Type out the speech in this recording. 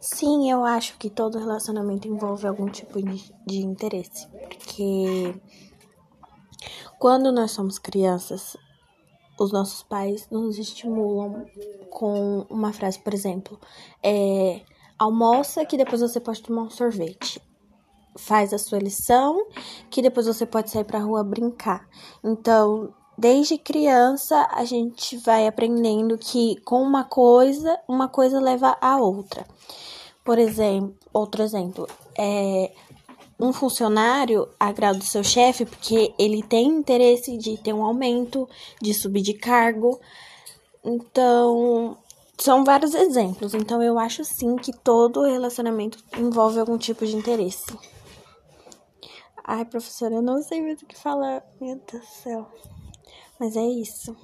Sim, eu acho que todo relacionamento envolve algum tipo de, de interesse. Porque quando nós somos crianças, os nossos pais nos estimulam com uma frase, por exemplo, é, almoça que depois você pode tomar um sorvete. Faz a sua lição, que depois você pode sair pra rua brincar. Então, desde criança, a gente vai aprendendo que com uma coisa, uma coisa leva a outra. Por exemplo, outro exemplo, é um funcionário agrada o seu chefe porque ele tem interesse de ter um aumento, de subir de cargo. Então, são vários exemplos. Então, eu acho sim que todo relacionamento envolve algum tipo de interesse. Ai, professora, eu não sei mais o que falar. Meu Deus do céu. Mas é isso.